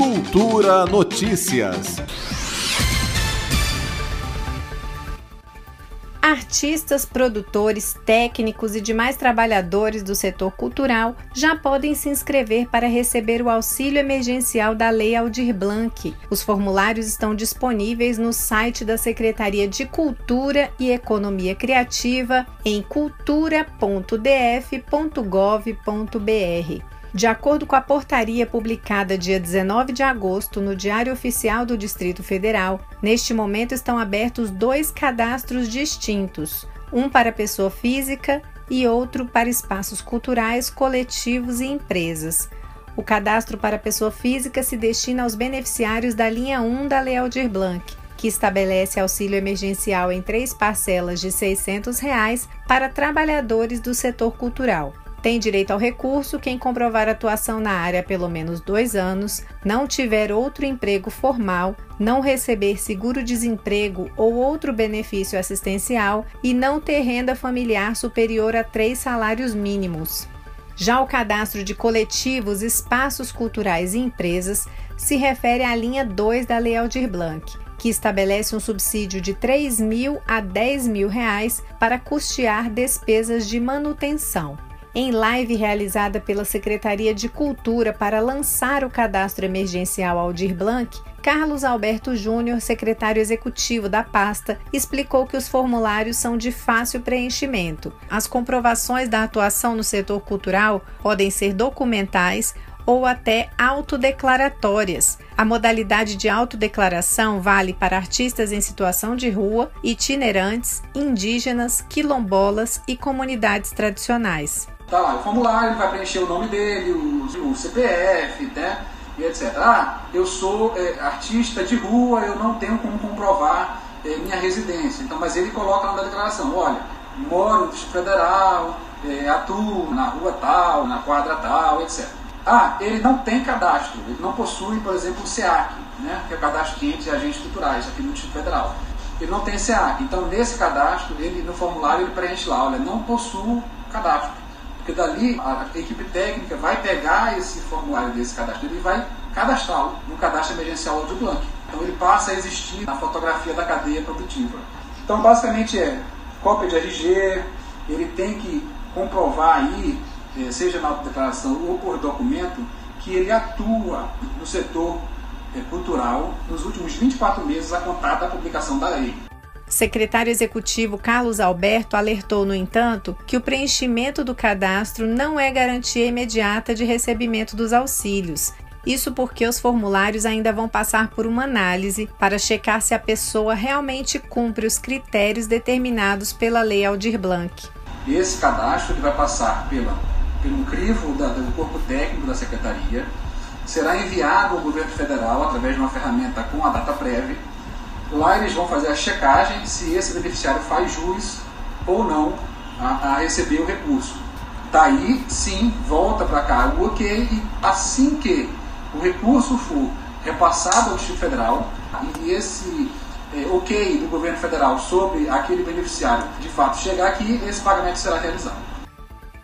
Cultura Notícias. Artistas, produtores, técnicos e demais trabalhadores do setor cultural já podem se inscrever para receber o auxílio emergencial da Lei Aldir Blanc. Os formulários estão disponíveis no site da Secretaria de Cultura e Economia Criativa em cultura.df.gov.br. De acordo com a portaria publicada dia 19 de agosto no Diário Oficial do Distrito Federal, neste momento estão abertos dois cadastros distintos, um para pessoa física e outro para espaços culturais, coletivos e empresas. O cadastro para pessoa física se destina aos beneficiários da linha 1 da Lei Aldir Blanc, que estabelece auxílio emergencial em três parcelas de 600 reais para trabalhadores do setor cultural. Tem direito ao recurso quem comprovar atuação na área pelo menos dois anos, não tiver outro emprego formal, não receber seguro-desemprego ou outro benefício assistencial e não ter renda familiar superior a três salários mínimos. Já o cadastro de coletivos, espaços culturais e empresas se refere à linha 2 da Lei Aldir Blanc, que estabelece um subsídio de 3 mil a 10 mil reais para custear despesas de manutenção em live realizada pela Secretaria de Cultura para lançar o cadastro emergencial Aldir Blanc, Carlos Alberto Júnior, secretário executivo da pasta, explicou que os formulários são de fácil preenchimento. As comprovações da atuação no setor cultural podem ser documentais ou até autodeclaratórias. A modalidade de autodeclaração vale para artistas em situação de rua, itinerantes, indígenas, quilombolas e comunidades tradicionais. Tá lá, o formulário, ele vai preencher o nome dele, o, o CPF, né? E etc. Ah, eu sou é, artista de rua, eu não tenho como comprovar é, minha residência. Então, mas ele coloca na declaração, olha, moro no Distrito Federal, é, atuo na rua tal, na quadra tal, etc. Ah, ele não tem cadastro, ele não possui, por exemplo, o SEAC, né, que é o Cadastro de Entes e Agentes Culturais, aqui no Distrito Federal. Ele não tem SEAC, então nesse cadastro, ele no formulário ele preenche lá, olha, não possuo cadastro. Porque dali a equipe técnica vai pegar esse formulário desse cadastro e vai cadastrá-lo no cadastro emergencial do Blanc. Então ele passa a existir na fotografia da cadeia produtiva. Então basicamente é cópia de RG, ele tem que comprovar aí, eh, seja na autodeclaração ou por documento, que ele atua no setor eh, cultural nos últimos 24 meses a contar da publicação da lei. Secretário Executivo Carlos Alberto alertou, no entanto, que o preenchimento do cadastro não é garantia imediata de recebimento dos auxílios. Isso porque os formulários ainda vão passar por uma análise para checar se a pessoa realmente cumpre os critérios determinados pela Lei Aldir Blanc. Esse cadastro ele vai passar pela, pelo crivo da, do corpo técnico da Secretaria, será enviado ao governo federal através de uma ferramenta com a data prévia Lá eles vão fazer a checagem se esse beneficiário faz jus ou não a, a receber o recurso. Daí, sim, volta para cá o ok e assim que o recurso for repassado ao Distrito Federal e esse é, ok do governo federal sobre aquele beneficiário de fato chegar aqui, esse pagamento será realizado.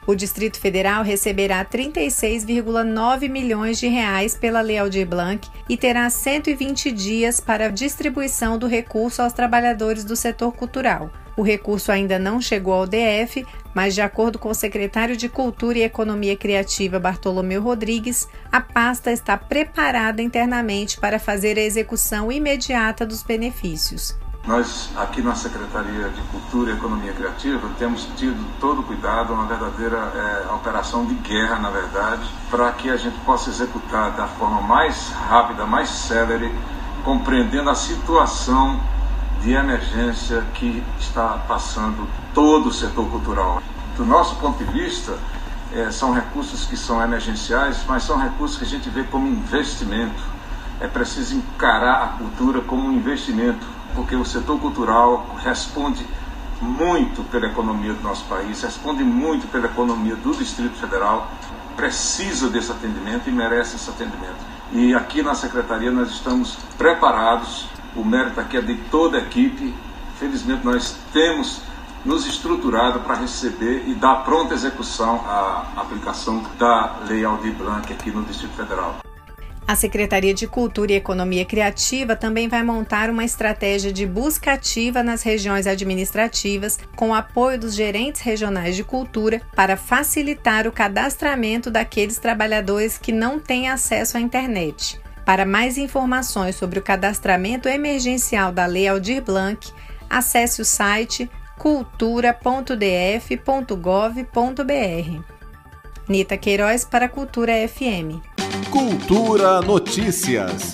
O Distrito Federal receberá 36,9 milhões de reais pela Lei Aldir Blanc e terá 120 dias para a distribuição do recurso aos trabalhadores do setor cultural. O recurso ainda não chegou ao DF, mas, de acordo com o secretário de Cultura e Economia Criativa Bartolomeu Rodrigues, a pasta está preparada internamente para fazer a execução imediata dos benefícios. Nós, aqui na Secretaria de Cultura e Economia Criativa, temos tido todo o cuidado, uma verdadeira é, operação de guerra, na verdade, para que a gente possa executar da forma mais rápida, mais célere, compreendendo a situação de emergência que está passando todo o setor cultural. Do nosso ponto de vista, é, são recursos que são emergenciais, mas são recursos que a gente vê como investimento. É preciso encarar a cultura como um investimento porque o setor cultural responde muito pela economia do nosso país, responde muito pela economia do Distrito Federal, precisa desse atendimento e merece esse atendimento. E aqui na Secretaria nós estamos preparados, o mérito aqui é de toda a equipe. Felizmente nós temos nos estruturado para receber e dar pronta execução à aplicação da Lei Aldir Blanc aqui no Distrito Federal. A Secretaria de Cultura e Economia Criativa também vai montar uma estratégia de busca ativa nas regiões administrativas, com apoio dos gerentes regionais de cultura, para facilitar o cadastramento daqueles trabalhadores que não têm acesso à internet. Para mais informações sobre o cadastramento emergencial da Lei Aldir Blanc, acesse o site cultura.df.gov.br. Nita Queiroz para Cultura FM. Cultura Notícias.